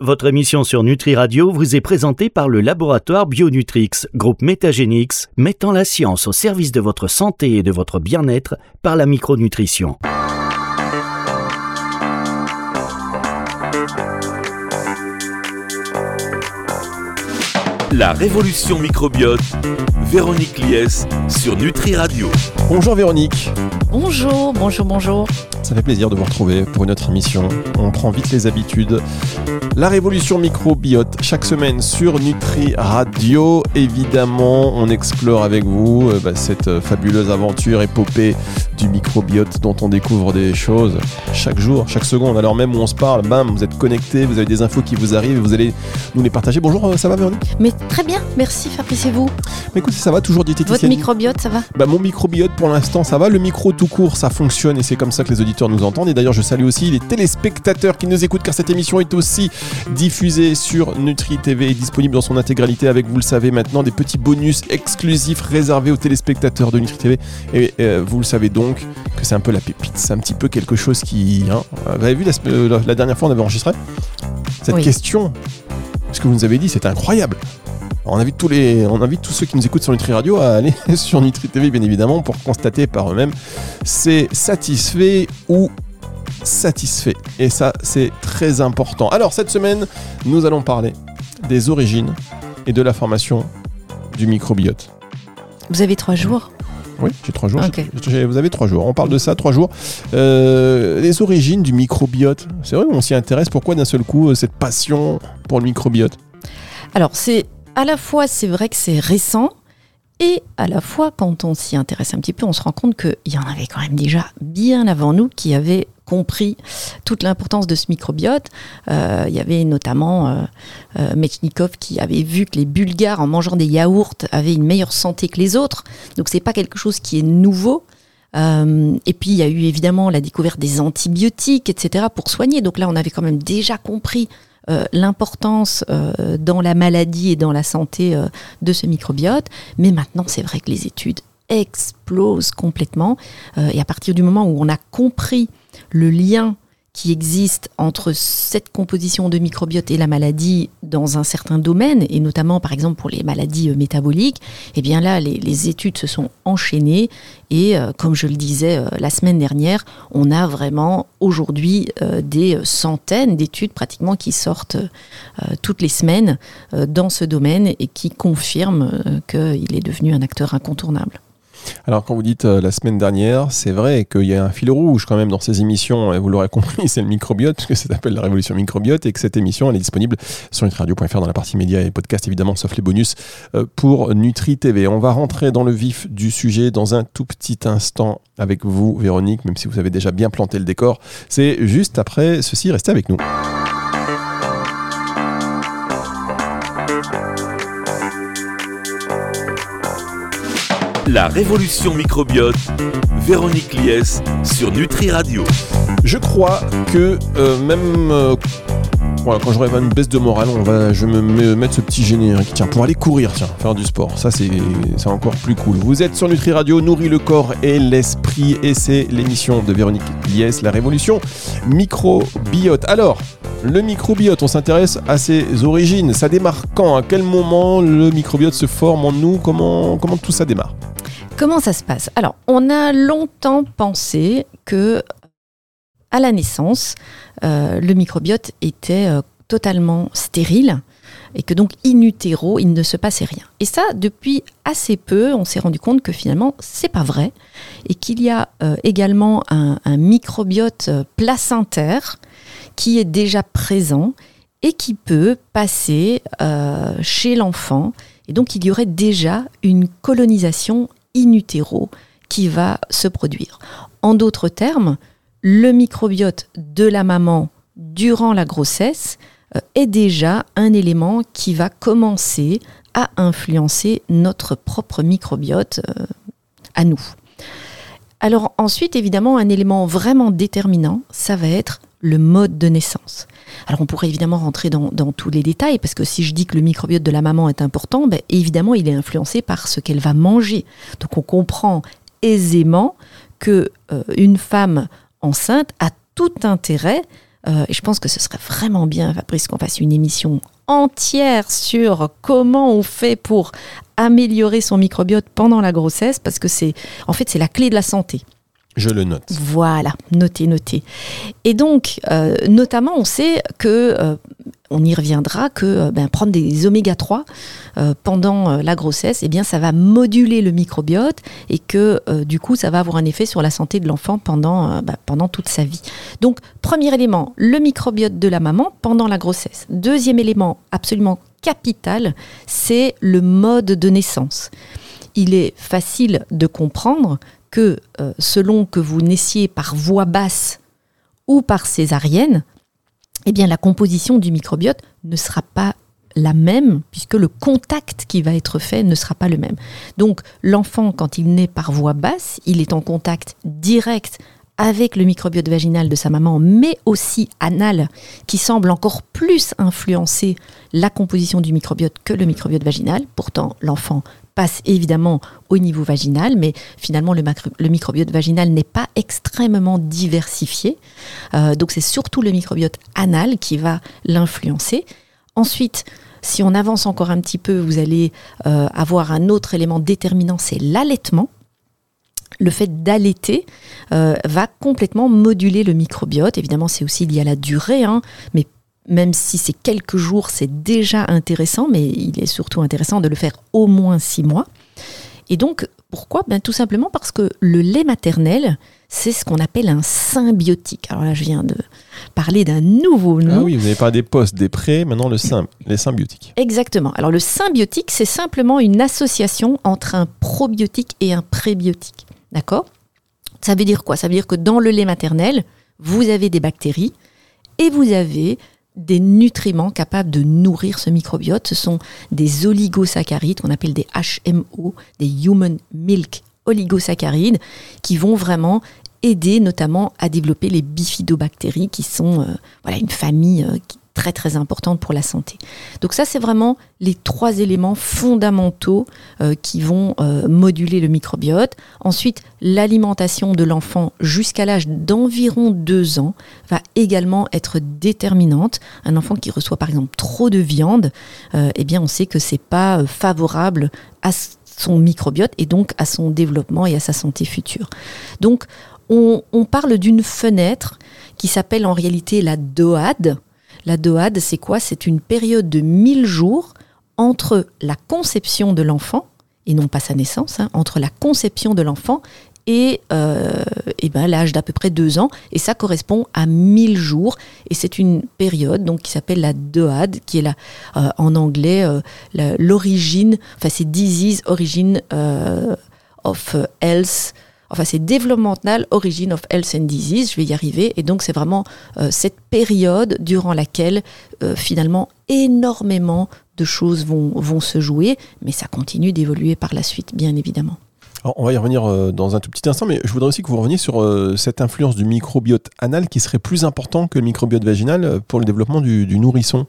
Votre émission sur Nutri Radio vous est présentée par le laboratoire Bionutrix, groupe Métagénix, mettant la science au service de votre santé et de votre bien-être par la micronutrition. La révolution microbiote, Véronique Lies sur Nutri Radio. Bonjour Véronique. Bonjour, bonjour, bonjour. Ça fait plaisir de vous retrouver pour une autre émission. On prend vite les habitudes. La révolution microbiote, chaque semaine sur Nutri Radio. Évidemment, on explore avec vous euh, bah, cette fabuleuse aventure épopée du microbiote dont on découvre des choses chaque jour, chaque seconde. Alors même où on se parle, bam, vous êtes connectés, vous avez des infos qui vous arrivent et vous allez nous les partager. Bonjour, euh, ça va Véronique Mais très bien, merci Fabrice et vous Mais écoutez, ça va toujours diététicienne. Votre microbiote, ça va bah, Mon microbiote pour l'instant, ça va. Le micro tout court, ça fonctionne et c'est comme ça que les auditeurs nous entendent. Et d'ailleurs, je salue aussi les téléspectateurs qui nous écoutent car cette émission est aussi diffusée sur Nutri TV et disponible dans son intégralité avec, vous le savez maintenant, des petits bonus exclusifs réservés aux téléspectateurs de Nutri TV. Et euh, vous le savez donc que c'est un peu la pépite. C'est un petit peu quelque chose qui. Hein, vous avez vu la, euh, la, dernière fois, on avait enregistré cette Oui. question. Ce que vous nous avez dit, c'était incroyable. On invite, tous les, on invite tous ceux qui nous écoutent sur Nutri Radio à aller sur Nutri TV, bien évidemment, pour constater par eux-mêmes c'est satisfait ou satisfait. Et ça, c'est très important. Alors, cette semaine, nous allons parler des origines et de la formation du microbiote. Vous avez trois jours Oui, j'ai trois jours. Vous avez trois jours. On parle de ça, trois jours. Euh, les origines du microbiote. C'est vrai, on s'y intéresse. Pourquoi d'un seul coup euh, cette passion pour le microbiote? Alors, c'est à la fois, c'est vrai que c'est récent, et à la fois, quand on s'y intéresse un petit peu, on se rend compte qu'il y en avait quand même déjà bien avant nous qui avaient compris toute l'importance de ce microbiote. Euh, il y avait notamment euh, euh, Metchnikov qui avait vu que les Bulgares, en mangeant des yaourts, avaient une meilleure santé que les autres. Donc, c'est pas quelque chose qui est nouveau. Euh, et puis il y a eu évidemment la découverte des antibiotiques, etc., pour soigner. Donc là, on avait quand même déjà compris l'importance dans la maladie et dans la santé de ce microbiote. Mais maintenant, c'est vrai que les études explosent complètement. Et à partir du moment où on a compris le lien qui existe entre cette composition de microbiote et la maladie dans un certain domaine, et notamment par exemple pour les maladies euh, métaboliques, eh bien là, les, études se sont enchaînées et euh, comme je le disais euh, la semaine dernière, on a vraiment aujourd'hui des centaines d'études pratiquement qui sortent toutes les semaines dans ce domaine et qui confirment qu'il est devenu un acteur incontournable. Alors quand vous dites euh, la semaine dernière, c'est vrai qu'il y a un fil rouge quand même dans ces émissions, et vous l'aurez compris, c'est le microbiote, puisque ça s'appelle la révolution microbiote, et que cette émission, elle est disponible sur nutriradio.fr dans la partie médias et podcasts, évidemment, sauf les bonus, euh, pour Nutri TV. On va rentrer dans le vif du sujet dans un tout petit instant avec vous, Véronique, même si vous avez déjà bien planté le décor. C'est juste après ceci, restez avec nous. La révolution microbiote, Véronique Lies sur Nutri Radio. Je crois que euh, même euh, voilà, quand j'aurai une baisse de morale, on va, je vais me, me mettre ce petit générique tiens, pour aller courir, tiens, faire du sport. Ça, c'est encore plus cool. Vous êtes sur Nutri Radio, nourrit le corps et l'esprit, et c'est l'émission de Véronique Lies, la révolution microbiote. Alors, le microbiote, on s'intéresse à ses origines. Ça démarre quand? À quel moment le microbiote se forme en nous? Comment, comment tout ça démarre? Comment ça se passe? Alors, on a longtemps pensé que à la naissance, euh, le microbiote était euh, totalement stérile et que donc in utero, il ne se passait rien. Et ça, depuis assez peu, on s'est rendu compte que finalement, c'est pas vrai et qu'il y a euh, également un, microbiote placentaire qui est déjà présent et qui peut passer chez l'enfant. Et donc, il y aurait déjà une colonisation in utero qui va se produire. En d'autres termes, le microbiote de la maman durant la grossesse euh, est déjà un élément qui va commencer à influencer notre propre microbiote euh, à nous. Alors ensuite, évidemment, un élément vraiment déterminant, ça va être le mode de naissance. Alors on pourrait évidemment rentrer dans, tous les détails, parce que si je dis que le microbiote de la maman est important, ben, évidemment il est influencé par ce qu'elle va manger. Donc on comprend aisément que euh, une femme enceinte a tout intérêt euh, et je pense que ce serait vraiment bien, Fabrice, qu'on fasse une émission entière sur comment on fait pour améliorer son microbiote pendant la grossesse, parce que c'est, en fait, c'est la clé de la santé. Je le note. Voilà, notez, notez. Et donc, euh, notamment, on sait que, euh, on y reviendra, que euh, ben, prendre des oméga 3 pendant la grossesse, eh ça va moduler le microbiote et que, du coup, ça va avoir un effet sur la santé de l'enfant pendant, ben, pendant toute sa vie. Donc, premier élément, le microbiote de la maman pendant la grossesse. Deuxième élément absolument capital, c'est le mode de naissance. Il est facile de comprendre que euh, selon que vous naissiez par voie basse ou par césarienne, eh bien la composition du microbiote ne sera pas la même puisque le contact qui va être fait ne sera pas le même. Donc l'enfant quand il naît par voie basse, il est en contact direct avec le microbiote vaginal de sa maman, mais aussi anal, qui semble encore plus influencer la composition du microbiote que le microbiote vaginal. Pourtant, l'enfant passe évidemment au niveau vaginal, mais finalement le, microbiote vaginal n'est pas extrêmement diversifié. Euh, donc c'est surtout le microbiote anal qui va l'influencer. Ensuite, si on avance encore un petit peu, vous allez euh, avoir un autre élément déterminant, c'est l'allaitement le fait d'allaiter euh, va complètement moduler le microbiote. Évidemment, c'est aussi lié à la durée, hein, mais même si c'est quelques jours, c'est déjà intéressant, mais il est surtout intéressant de le faire au moins six mois. Et donc, pourquoi? Ben, Tout simplement parce que le lait maternel, c'est ce qu'on appelle un symbiotique. Alors là, je viens de parler d'un nouveau nom. Ah oui, vous avez parlé des postes, des prés, maintenant le les symbiotiques. Exactement. Alors le symbiotique, c'est simplement une association entre un probiotique et un prébiotique. D'accord? Ça veut dire quoi? Ça veut dire que dans le lait maternel, vous avez des bactéries et vous avez des nutriments capables de nourrir ce microbiote. Ce sont des oligosaccharides qu'on appelle des HMO, des Human Milk Oligosaccharides, qui vont vraiment aider notamment à développer les bifidobactéries, qui sont euh, voilà, une famille euh, très très importante pour la santé. Donc ça, c'est vraiment les trois éléments fondamentaux euh, qui vont euh, moduler le microbiote. Ensuite, l'alimentation de l'enfant jusqu'à l'âge d'environ deux ans va également être déterminante. Un enfant qui reçoit par exemple trop de viande, euh, eh bien on sait que c'est pas favorable à son microbiote et donc à son développement et à sa santé future. Donc on, on parle d'une fenêtre qui s'appelle en réalité la DOAD, la DOAD, c'est quoi? C'est une période de 1000 jours entre la conception de l'enfant, et non pas sa naissance, hein, entre la conception de l'enfant et, euh, ben, l'âge d'à peu près deux ans. Et ça correspond à 1000 jours. Et c'est une période donc, qui s'appelle la DOAD, qui est la, euh, en anglais euh, l'origine, enfin c'est Disease Origin of Health enfin c'est Developmental Origin of Health and Disease, je vais y arriver, et donc c'est vraiment euh, cette période durant laquelle euh, finalement énormément de choses vont, vont se jouer, mais ça continue d'évoluer par la suite, bien évidemment. Alors, on va y revenir euh, dans un tout petit instant, mais je voudrais aussi que vous reveniez sur cette influence du microbiote anal qui serait plus important que le microbiote vaginal pour le développement du nourrisson.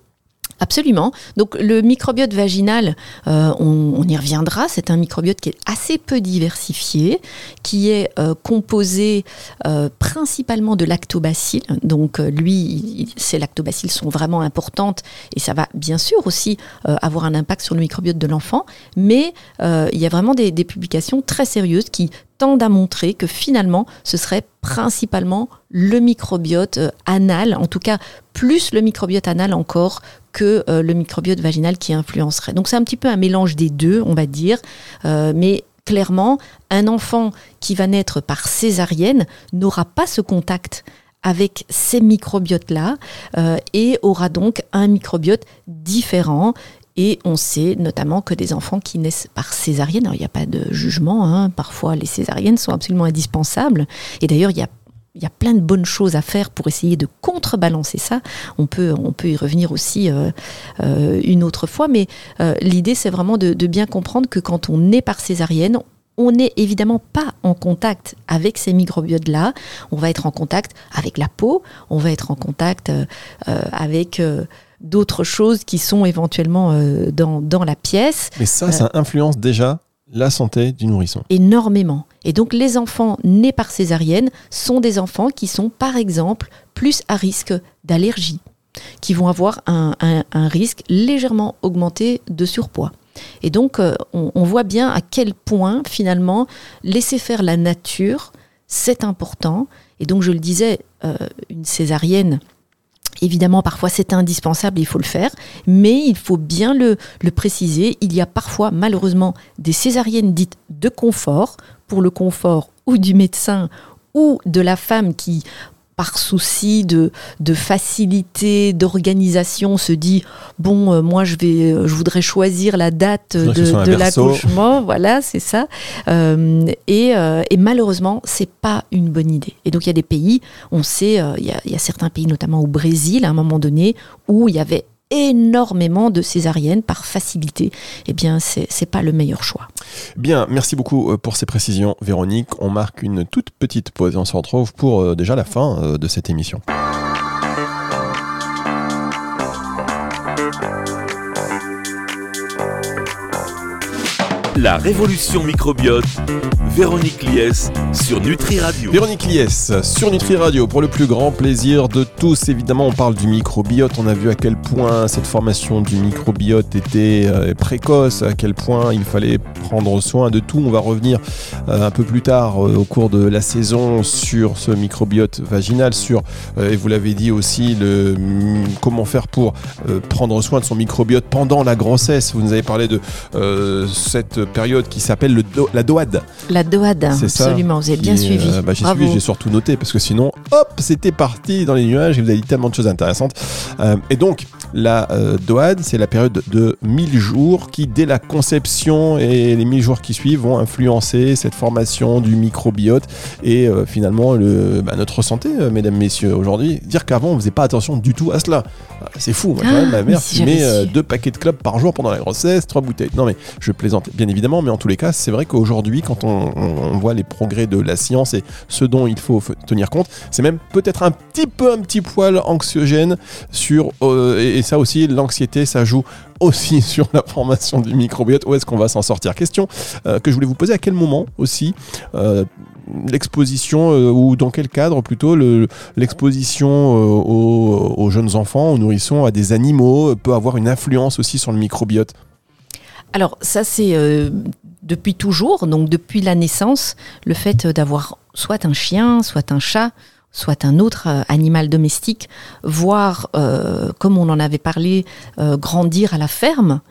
Absolument. Donc le microbiote vaginal, euh, on, y reviendra, c'est un microbiote qui est assez peu diversifié, qui est euh, composé euh, principalement de lactobacilles. Donc lui, ces lactobacilles sont vraiment importantes et ça va bien sûr aussi avoir un impact sur le microbiote de l'enfant, mais il y a vraiment des, des publications très sérieuses qui tendent à montrer que finalement, ce serait principalement le microbiote anal, en tout cas plus le microbiote anal encore que euh, le microbiote vaginal qui influencerait. Donc c'est un petit peu un mélange des deux, on va dire, euh, mais clairement, un enfant qui va naître par césarienne n'aura pas ce contact avec ces microbiotes-là euh, et aura donc un microbiote différent. Et on sait notamment que des enfants qui naissent par césarienne, alors il n'y a pas de jugement, hein, parfois les césariennes sont absolument indispensables. Et d'ailleurs, il y a il y a plein de bonnes choses à faire pour essayer de contrebalancer ça. On peut, on peut y revenir aussi euh, euh, une autre fois, mais euh, l'idée c'est vraiment de, bien comprendre que quand on est par césarienne, on n'est évidemment pas en contact avec ces microbiotes-là. On va être en contact avec la peau, on va être en contact avec d'autres choses qui sont éventuellement dans, dans, la pièce. Mais ça, ça influence déjà la santé du nourrisson. énormément. Et donc les enfants nés par césarienne sont des enfants qui sont par exemple plus à risque d'allergie, qui vont avoir un, un- un risque légèrement augmenté de surpoids. Et donc euh, on, on voit bien à quel point finalement laisser faire la nature, c'est important. Et donc je le disais, euh, une césarienne, évidemment parfois c'est indispensable, il faut le faire, mais il faut bien le, le préciser, il y a parfois malheureusement des césariennes dites de confort, pour le confort ou du médecin ou de la femme qui, par souci de, de facilité, d'organisation, se dit bon, euh, moi je vais, euh, je voudrais choisir la date de, de l'accouchement, voilà, c'est ça. Euh, et, euh, et malheureusement, c'est pas une bonne idée. Et donc il y a des pays, on sait, euh, il y, a, il y a certains pays, notamment au Brésil, à un moment donné, où il y avait énormément de césariennes par facilité. Eh bien, c'est c'est pas le meilleur choix. Bien, merci beaucoup euh, pour ces précisions, Véronique. On marque une toute petite pause et on se retrouve pour euh, déjà la fin euh, de cette émission. La révolution microbiote, Véronique Lies sur Nutri Radio. Véronique Lies sur Nutri Radio pour le plus grand plaisir de tous. Évidemment, on parle du microbiote. On a vu à quel point cette formation du microbiote était euh, précoce, à quel point il fallait prendre soin de tout. On va revenir euh, un peu plus tard euh, au cours de la saison sur ce microbiote vaginal, sur, et vous l'avez dit aussi, le, mm, comment faire pour prendre soin de son microbiote pendant la grossesse. Vous nous avez parlé de cette période qui s'appelle le do- la DOAD. La DOAD, C'est ça absolument, vous avez bien suivi. euh, bah, j'ai suivi, j'ai surtout noté parce que sinon, hop, c'était parti dans les nuages et vous avez dit tellement de choses intéressantes. Euh, et donc, la euh, DOAD, c'est la période de 1000 jours qui, dès la conception et les 1000 jours qui suivent, vont influencer cette formation du microbiote et euh, finalement le, bah, notre santé, euh, mesdames, messieurs. Aujourd'hui, dire qu'avant, on faisait pas attention du tout à cela. Euh, C'est fou. Moi, quand Ah, même, ma mais mère si fumait euh, deux paquets de clopes par jour pendant la grossesse, trois bouteilles. Non, mais je plaisante, bien évidemment, mais en tous les cas, c'est vrai qu'aujourd'hui, quand on, on- on voit les progrès de la science et ce dont il faut tenir compte, c'est même peut-être un petit peu, un petit poil anxiogène sur. euh, et ça aussi, l'anxiété, ça joue aussi sur la formation du microbiote. Où est-ce qu'on va s'en sortir? Question euh, que je voulais vous poser à quel moment aussi euh, l'exposition euh, ou dans quel cadre plutôt le- l'exposition aux, aux jeunes enfants, aux nourrissons, à des animaux peut avoir une influence aussi sur le microbiote? Alors ça c'est depuis toujours, donc depuis la naissance, le fait d'avoir soit un chien, soit un chat, soit un autre euh, animal domestique, voire, euh, comme on en avait parlé, euh, grandir à la ferme,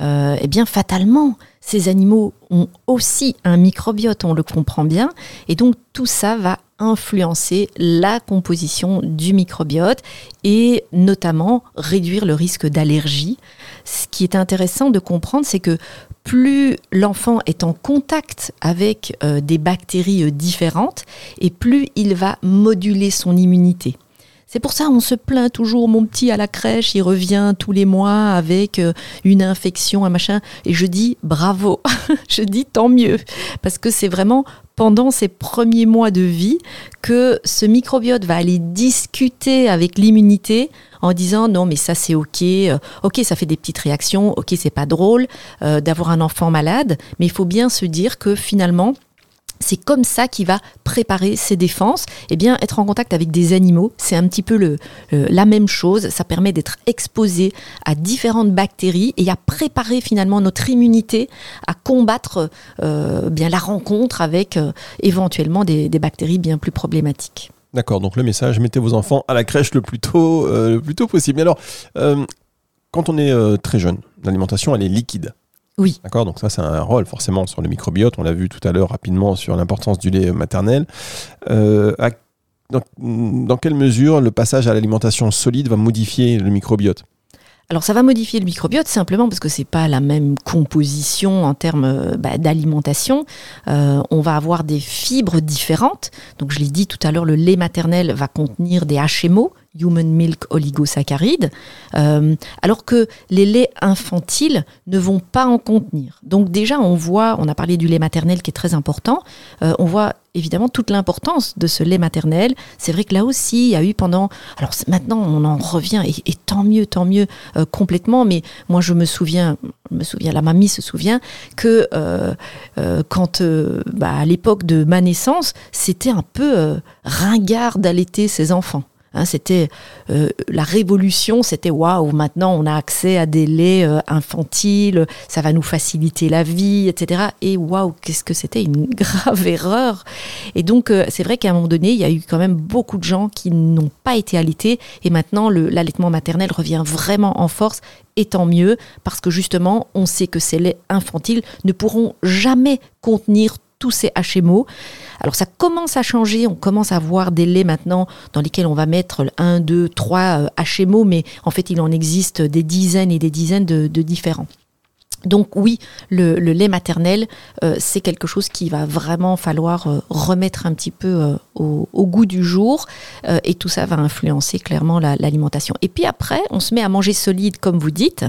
euh, eh bien fatalement, ces animaux ont aussi un microbiote, on le comprend bien, et donc tout ça va influencer la composition du microbiote et notamment réduire le risque d'allergie. Ce qui est intéressant de comprendre, c'est que plus l'enfant est en contact avec euh, des bactéries euh, différentes, et plus il va moduler son immunité. C'est pour ça on se plaint toujours, mon petit à la crèche, il revient tous les mois avec euh, une infection, un machin, et je dis bravo, je dis tant mieux, parce que c'est vraiment pendant ces premiers mois de vie que ce microbiote va aller discuter avec l'immunité en disant non mais ça c'est ok, euh, ok ça fait des petites réactions, ok c'est pas drôle euh, d'avoir un enfant malade, mais il faut bien se dire que finalement c'est comme ça qu'il va préparer ses défenses. Eh bien, être en contact avec des animaux, c'est un petit peu le, la même chose. Ça permet d'être exposé à différentes bactéries et à préparer finalement notre immunité à combattre euh, bien la rencontre avec euh, éventuellement des, bactéries bien plus problématiques. D'accord, donc le message, mettez vos enfants à la crèche le plus tôt, euh, le plus tôt possible. Mais alors, quand on est très jeune, l'alimentation, elle est liquide. Oui. D'accord, donc ça, c'est un rôle forcément sur le microbiote. On l'a vu tout à l'heure rapidement sur l'importance du lait maternel. Euh, dans quelle mesure le passage à l'alimentation solide va modifier le microbiote? Alors ça va modifier le microbiote simplement parce que c'est pas la même composition en termes euh, bah, d'alimentation. Euh, on va avoir des fibres différentes. Donc je l'ai dit tout à l'heure, le lait maternel va contenir des HMO Human Milk Oligosaccharides, euh, alors que les laits infantiles ne vont pas en contenir. Donc déjà, on voit, on a parlé du lait maternel qui est très important, on voit évidemment toute l'importance de ce lait maternel. C'est vrai que là aussi, il y a eu pendant... Alors maintenant, on en revient, et, tant mieux, tant mieux, euh, complètement, mais moi je me souviens, je me souviens, la mamie se souvient, que euh, euh, quand, bah, à l'époque de ma naissance, c'était un peu ringard d'allaiter ses enfants. Hein, c'était euh, la révolution, c'était waouh, maintenant on a accès à des laits euh, infantiles, ça va nous faciliter la vie, etc. Et waouh, qu'est-ce que c'était une grave erreur. Et donc euh, c'est vrai qu'à un moment donné, il y a eu quand même beaucoup de gens qui n'ont pas été allaités et maintenant l'allaitement maternel revient vraiment en force et tant mieux parce que justement on sait que ces laits infantiles ne pourront jamais contenir tous ces HMO. Alors ça commence à changer, on commence à voir des laits maintenant dans lesquels on va mettre 1, 2, 3 HMO, mais en fait il en existe des dizaines et des dizaines de, différents. Donc oui, le, lait maternel, euh, c'est quelque chose qui va vraiment falloir euh, remettre un petit peu euh, au, goût du jour, et tout ça va influencer clairement l'alimentation. et puis après, on se met à manger solide, comme vous dites,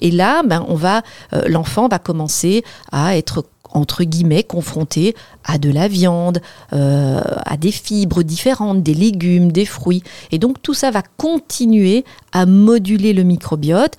et là, ben, on va, l'enfant va commencer à être entre guillemets, confrontés à de la viande, euh, à des fibres différentes, des légumes, des fruits. Et donc tout ça va continuer à moduler le microbiote.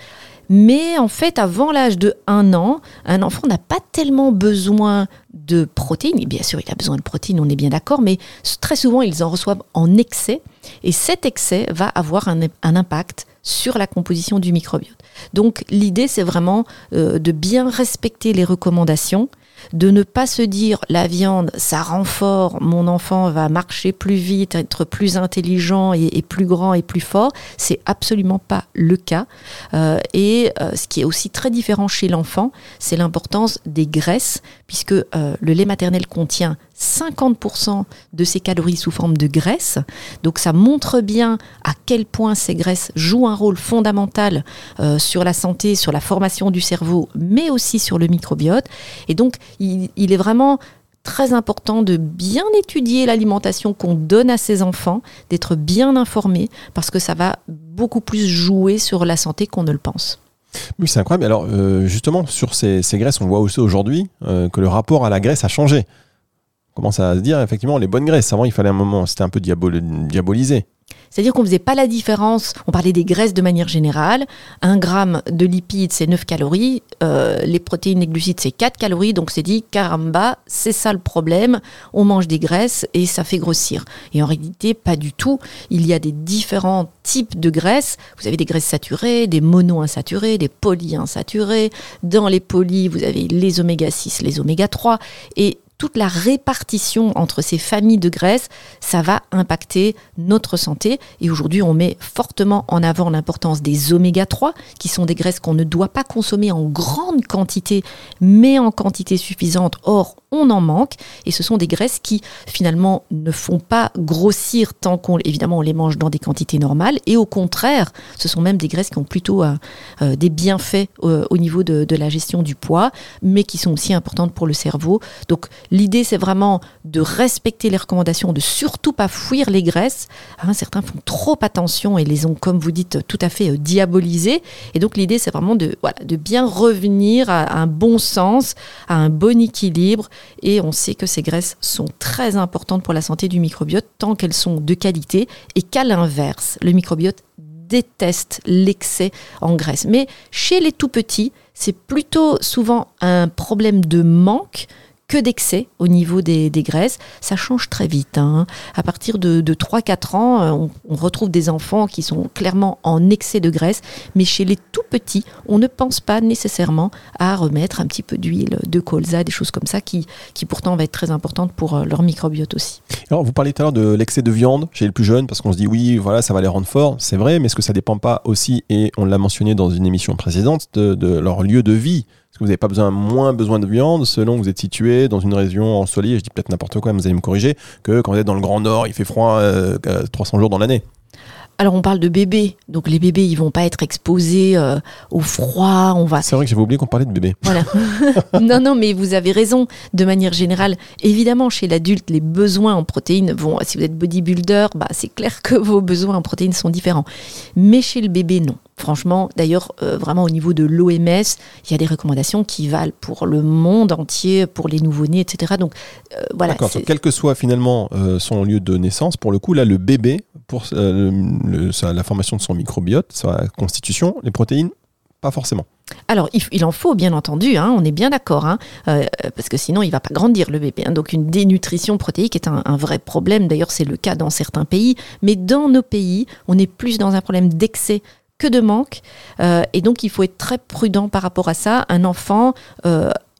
Mais en fait, avant l'âge de 1 an, un enfant n'a pas tellement besoin de protéines. Et bien sûr, il a besoin de protéines, on est bien d'accord, mais très souvent, ils en reçoivent en excès. Et cet excès va avoir un, impact sur la composition du microbiote. Donc l'idée, c'est vraiment euh, de bien respecter les recommandations de ne pas se dire la viande, ça rend mon enfant va marcher plus vite, être plus intelligent et, plus grand et plus fort. C'est absolument pas le cas. Euh, et euh, ce qui est aussi très différent chez l'enfant, c'est l'importance des graisses, puisque euh, le lait maternel contient 50% de ces calories sous forme de graisse. Donc ça montre bien à quel point ces graisses jouent un rôle fondamental euh, sur la santé, sur la formation du cerveau, mais aussi sur le microbiote. Et donc il, est vraiment très important de bien étudier l'alimentation qu'on donne à ses enfants, d'être bien informé, parce que ça va beaucoup plus jouer sur la santé qu'on ne le pense. Oui, c'est incroyable. Alors, euh, justement, sur ces, graisses, on voit aussi aujourd'hui euh, que le rapport à la graisse a changé commence à se dire effectivement les bonnes graisses. Avant, il fallait un moment, c'était un peu diabolisé. C'est-à-dire qu'on ne faisait pas la différence, on parlait des graisses de manière générale, un gramme de lipides c'est 9 calories, euh, les protéines et glucides c'est 4 calories, donc c'est dit caramba, c'est ça le problème, on mange des graisses et ça fait grossir. Et en réalité, pas du tout, il y a des différents types de graisses, vous avez des graisses saturées, des monoinsaturées, des polyinsaturées, dans les poly vous avez les oméga 6, les oméga 3, et toute la répartition entre ces familles de graisses, ça va impacter notre santé. Et aujourd'hui, on met fortement en avant l'importance des oméga 3, qui sont des graisses qu'on ne doit pas consommer en grande quantité, mais en quantité suffisante. Or, on en manque. Et ce sont des graisses qui, finalement, ne font pas grossir tant qu'on, évidemment, on les mange dans des quantités normales. Et au contraire, ce sont même des graisses qui ont plutôt euh, euh, des bienfaits euh, au niveau de, la gestion du poids, mais qui sont aussi importantes pour le cerveau. Donc, L'idée, c'est vraiment de respecter les recommandations, de surtout pas fuir les graisses. Hein, certains font trop attention et les ont, comme vous dites, tout à fait euh, diabolisées. Et donc, l'idée, c'est vraiment de, voilà, de bien revenir à un bon sens, à un bon équilibre. Et on sait que ces graisses sont très importantes pour la santé du microbiote tant qu'elles sont de qualité et qu'à l'inverse, le microbiote déteste l'excès en graisse. Mais chez les tout petits, c'est plutôt souvent un problème de manque que d'excès au niveau des, graisses. Ça change très vite. Hein. À partir de, 3-4 ans, euh, on, retrouve des enfants qui sont clairement en excès de graisse, mais chez les tout petits, on ne pense pas nécessairement à remettre un petit peu d'huile, de colza, des choses comme ça, qui, qui pourtant va être très importante pour euh, leur microbiote aussi. Alors, vous parlez tout à l'heure de l'excès de viande chez les plus jeunes, parce qu'on se dit oui, voilà, ça va les rendre forts. C'est vrai, mais est-ce que ça dépend pas aussi, et on l'a mentionné dans une émission précédente, de leur lieu de vie? Que vous n'avez pas besoin, moins besoin de viande selon que vous êtes situé dans une région ensoleillée, je dis peut-être n'importe quoi, vous allez me corriger, que quand vous êtes dans le Grand Nord, il fait froid 300 euh, jours dans l'année? Alors on parle de bébés, donc les bébés ils vont pas être exposés euh, au froid, on va. C'est vrai que j'avais oublié qu'on parlait de bébés. Voilà. non non mais vous avez raison. De manière générale, évidemment chez l'adulte les besoins en protéines vont. Si vous êtes bodybuilder, bah c'est clair que vos besoins en protéines sont différents. Mais chez le bébé non. Franchement, d'ailleurs, euh, vraiment au niveau de l'OMS, il y a des recommandations qui valent pour le monde entier, pour les nouveau-nés, etc. Donc euh, voilà. D'accord. Quel que soit finalement son lieu de naissance, pour le coup, là, le bébé, pour euh, la formation de son microbiote, sa constitution, les protéines, pas forcément. Alors, il, en faut, bien entendu, hein, on est bien d'accord, hein, euh, parce que sinon, il va pas grandir, le bébé. hein. Donc, une dénutrition protéique est un, vrai problème. D'ailleurs, c'est le cas dans certains pays. Mais dans nos pays, on est plus dans un problème d'excès que de manque. Euh, et donc, il faut être très prudent par rapport à ça. Un enfant...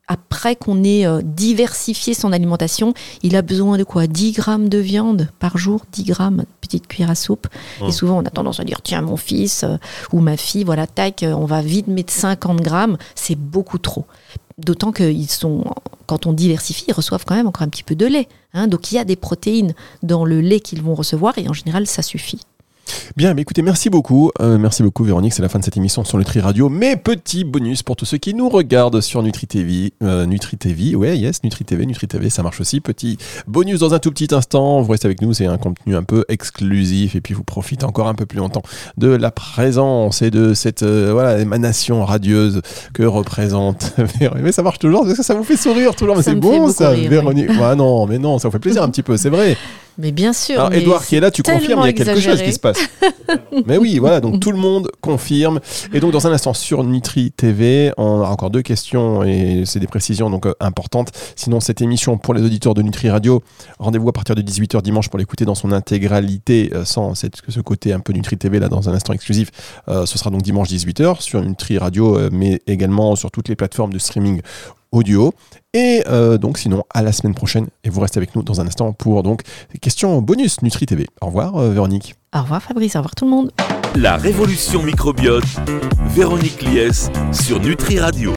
après qu'on ait euh, diversifié son alimentation, il a besoin de quoi? 10 grammes de viande par jour, 10 grammes, petite cuillère à soupe. Mmh. Et souvent, on a tendance à dire, tiens, mon fils euh, ou ma fille, voilà, tac, euh, on va vite mettre 50 grammes, c'est beaucoup trop. D'autant qu'ils sont, quand on diversifie, ils reçoivent quand même encore un petit peu de lait. hein. donc il y a des protéines dans le lait qu'ils vont recevoir et en général, ça suffit. Bien, mais écoutez, merci beaucoup. Euh, merci beaucoup, Véronique. C'est la fin de cette émission sur Nutri Radio. Mais petit bonus pour tous ceux qui nous regardent sur Nutri TV. Euh, Nutri TV, ouais, yes, Nutri TV, Nutri TV, ça marche aussi. Petit bonus dans un tout petit instant. Vous restez avec nous, c'est un contenu un peu exclusif. Et puis vous profitez encore un peu plus longtemps de la présence et de cette euh, voilà, émanation radieuse que représente Véronique. Mais ça marche toujours, parce que ça vous fait sourire toujours. Mais c'est bon, ça, rire. Véronique. Ah non, mais non, ça vous fait plaisir un petit peu, c'est vrai. Mais bien sûr. Alors, Edouard qui est là, tu confirmes, il y a quelque chose qui se passe. Mais oui, voilà, donc tout le monde confirme. Et donc, dans un instant, sur Nutri TV, on aura encore deux questions et c'est des précisions donc euh, importantes. Sinon, cette émission pour les auditeurs de Nutri Radio, rendez-vous à partir de 18h dimanche pour l'écouter dans son intégralité, euh, sans cette- ce côté un peu Nutri TV là, dans un instant exclusif. Euh, ce sera donc dimanche 18h sur Nutri Radio, mais également sur toutes les plateformes de streaming audio. Et euh, donc, sinon, à la semaine prochaine. Et vous restez avec nous dans un instant pour donc des questions bonus Nutri TV. Au revoir, euh, Véronique. Au revoir Fabrice, au revoir tout le monde. La révolution microbiote, Véronique Lies sur Nutri Radio.